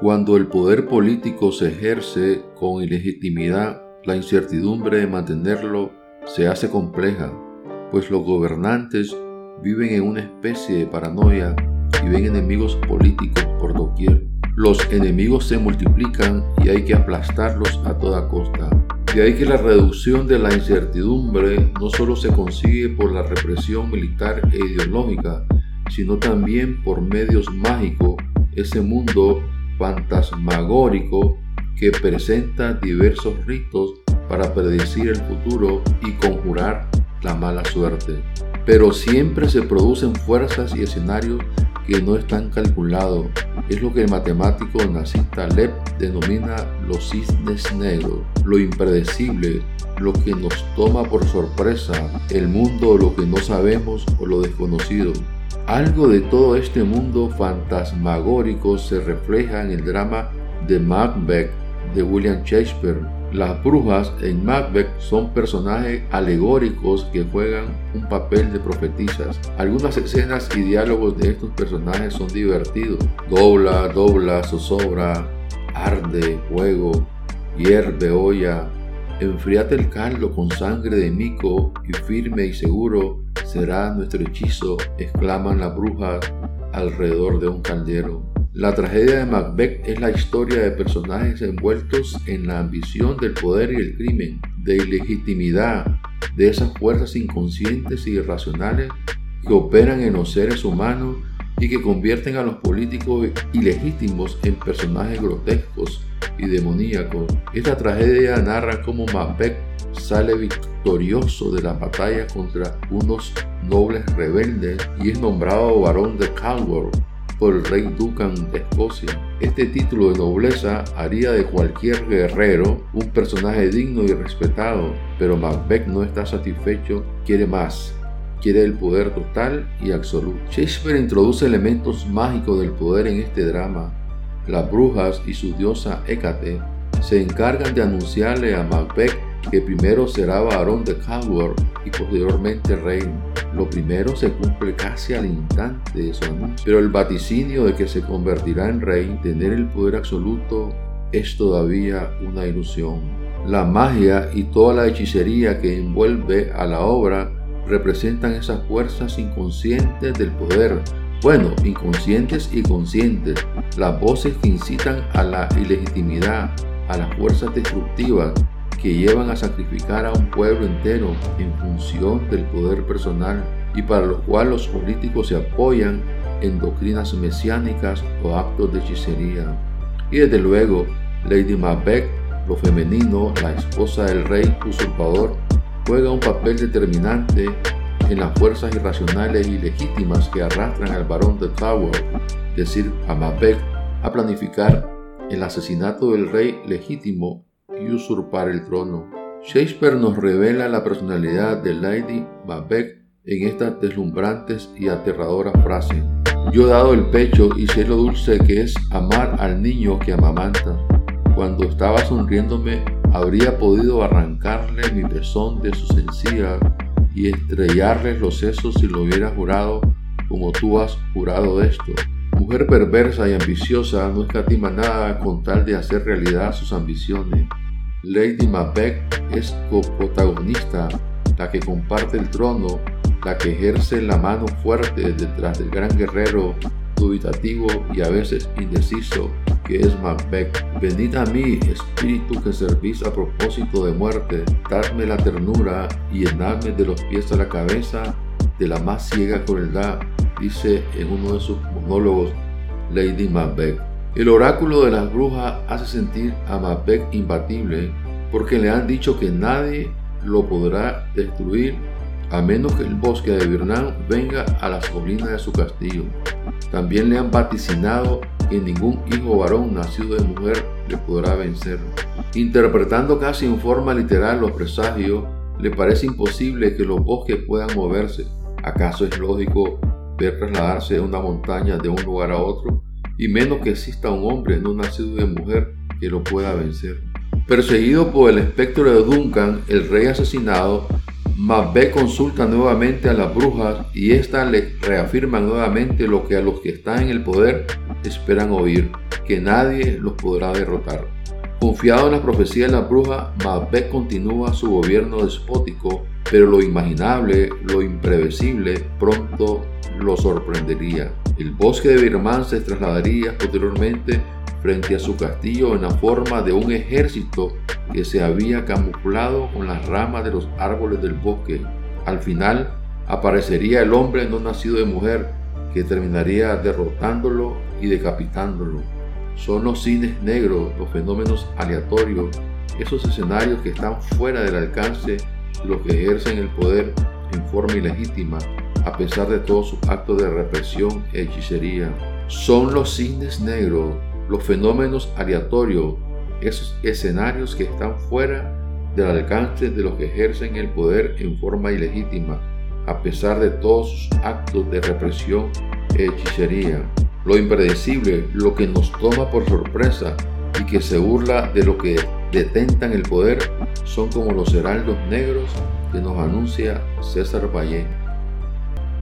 Cuando el poder político se ejerce con ilegitimidad, la incertidumbre de mantenerlo se hace compleja, pues los gobernantes viven en una especie de paranoia y ven enemigos políticos por doquier. Los enemigos se multiplican y hay que aplastarlos a toda costa. De ahí que la reducción de la incertidumbre no solo se consigue por la represión militar e ideológica, sino también por medios mágicos, ese mundo fantasmagórico que presenta diversos ritos para predecir el futuro y conjurar la mala suerte. Pero siempre se producen fuerzas y escenarios que no están calculados. Es lo que el matemático nazista Lev denomina los cisnes negros, lo impredecible, lo que nos toma por sorpresa, el mundo, lo que no sabemos o lo desconocido. Algo de todo este mundo fantasmagórico se refleja en el drama de Macbeth de William Shakespeare. Las brujas en Macbeth son personajes alegóricos que juegan un papel de profetisas. Algunas escenas y diálogos de estos personajes son divertidos. Dobla, dobla, zozobra, arde, fuego, hierve olla, enfriate el caldo con sangre de mico y firme y seguro será nuestro hechizo, exclaman las brujas alrededor de un caldero. La tragedia de Macbeth es la historia de personajes envueltos en la ambición del poder y el crimen, de ilegitimidad, de esas fuerzas inconscientes y irracionales que operan en los seres humanos y que convierten a los políticos ilegítimos en personajes grotescos y demoníacos. Esta tragedia narra cómo Macbeth sale victorioso de la batalla contra unos nobles rebeldes y es nombrado varón de Calwell por el rey Duncan de Escocia. Este título de nobleza haría de cualquier guerrero un personaje digno y respetado, pero Macbeth no está satisfecho, quiere más, quiere el poder total y absoluto. Shakespeare introduce elementos mágicos del poder en este drama. Las brujas y su diosa Hécate se encargan de anunciarle a Macbeth que primero será varón de Caldwell y posteriormente rey. Lo primero se cumple casi al instante de su anuncio, pero el vaticinio de que se convertirá en rey, tener el poder absoluto, es todavía una ilusión. La magia y toda la hechicería que envuelve a la obra representan esas fuerzas inconscientes del poder. Bueno, inconscientes y conscientes, las voces que incitan a la ilegitimidad, a las fuerzas destructivas que llevan a sacrificar a un pueblo entero en función del poder personal y para lo cual los políticos se apoyan en doctrinas mesiánicas o actos de hechicería. Y desde luego, Lady Macbeth, lo femenino, la esposa del rey usurpador, juega un papel determinante en las fuerzas irracionales y legítimas que arrastran al barón de Tower, decir, a Macbeth, a planificar el asesinato del rey legítimo y usurpar el trono. Shakespeare nos revela la personalidad de Lady Macbeth en estas deslumbrantes y aterradoras frases. Yo he dado el pecho y sé lo dulce que es amar al niño que amamanta. Cuando estaba sonriéndome, habría podido arrancarle mi pezón de su encías y estrellarle los sesos si lo hubiera jurado como tú has jurado esto. Mujer perversa y ambiciosa no escatima nada con tal de hacer realidad sus ambiciones. Lady Macbeth es coprotagonista, la que comparte el trono, la que ejerce la mano fuerte detrás del gran guerrero dubitativo y a veces indeciso que es Macbeth. Venid a mí, espíritu que servís a propósito de muerte, dadme la ternura y llenadme de los pies a la cabeza de la más ciega crueldad, dice en uno de sus monólogos Lady Macbeth. El oráculo de las brujas hace sentir a Macbeth imbatible porque le han dicho que nadie lo podrá destruir a menos que el bosque de Birnam venga a las colinas de su castillo. También le han vaticinado que ningún hijo varón nacido de mujer le podrá vencer. Interpretando casi en forma literal los presagios, le parece imposible que los bosques puedan moverse. ¿Acaso es lógico ver trasladarse una montaña de un lugar a otro? y menos que exista un hombre no nacido de mujer que lo pueda vencer. Perseguido por el espectro de Duncan, el rey asesinado, Macbeth consulta nuevamente a las brujas y éstas le reafirman nuevamente lo que a los que están en el poder esperan oír que nadie los podrá derrotar. Confiado en la profecía de la bruja, Macbeth continúa su gobierno despótico, pero lo imaginable, lo imprevisible, pronto lo sorprendería. El bosque de Birman se trasladaría posteriormente frente a su castillo en la forma de un ejército que se había camuflado con las ramas de los árboles del bosque. Al final aparecería el hombre no nacido de mujer que terminaría derrotándolo y decapitándolo. Son los cines negros, los fenómenos aleatorios, esos escenarios que están fuera del alcance de los que ejercen el poder en forma ilegítima, a pesar de todos sus actos de represión e hechicería. Son los cines negros, los fenómenos aleatorios, esos escenarios que están fuera del alcance de los que ejercen el poder en forma ilegítima, a pesar de todos sus actos de represión e hechicería. Lo impredecible, lo que nos toma por sorpresa y que se burla de lo que detentan el poder, son como los heraldos negros que nos anuncia César Valle.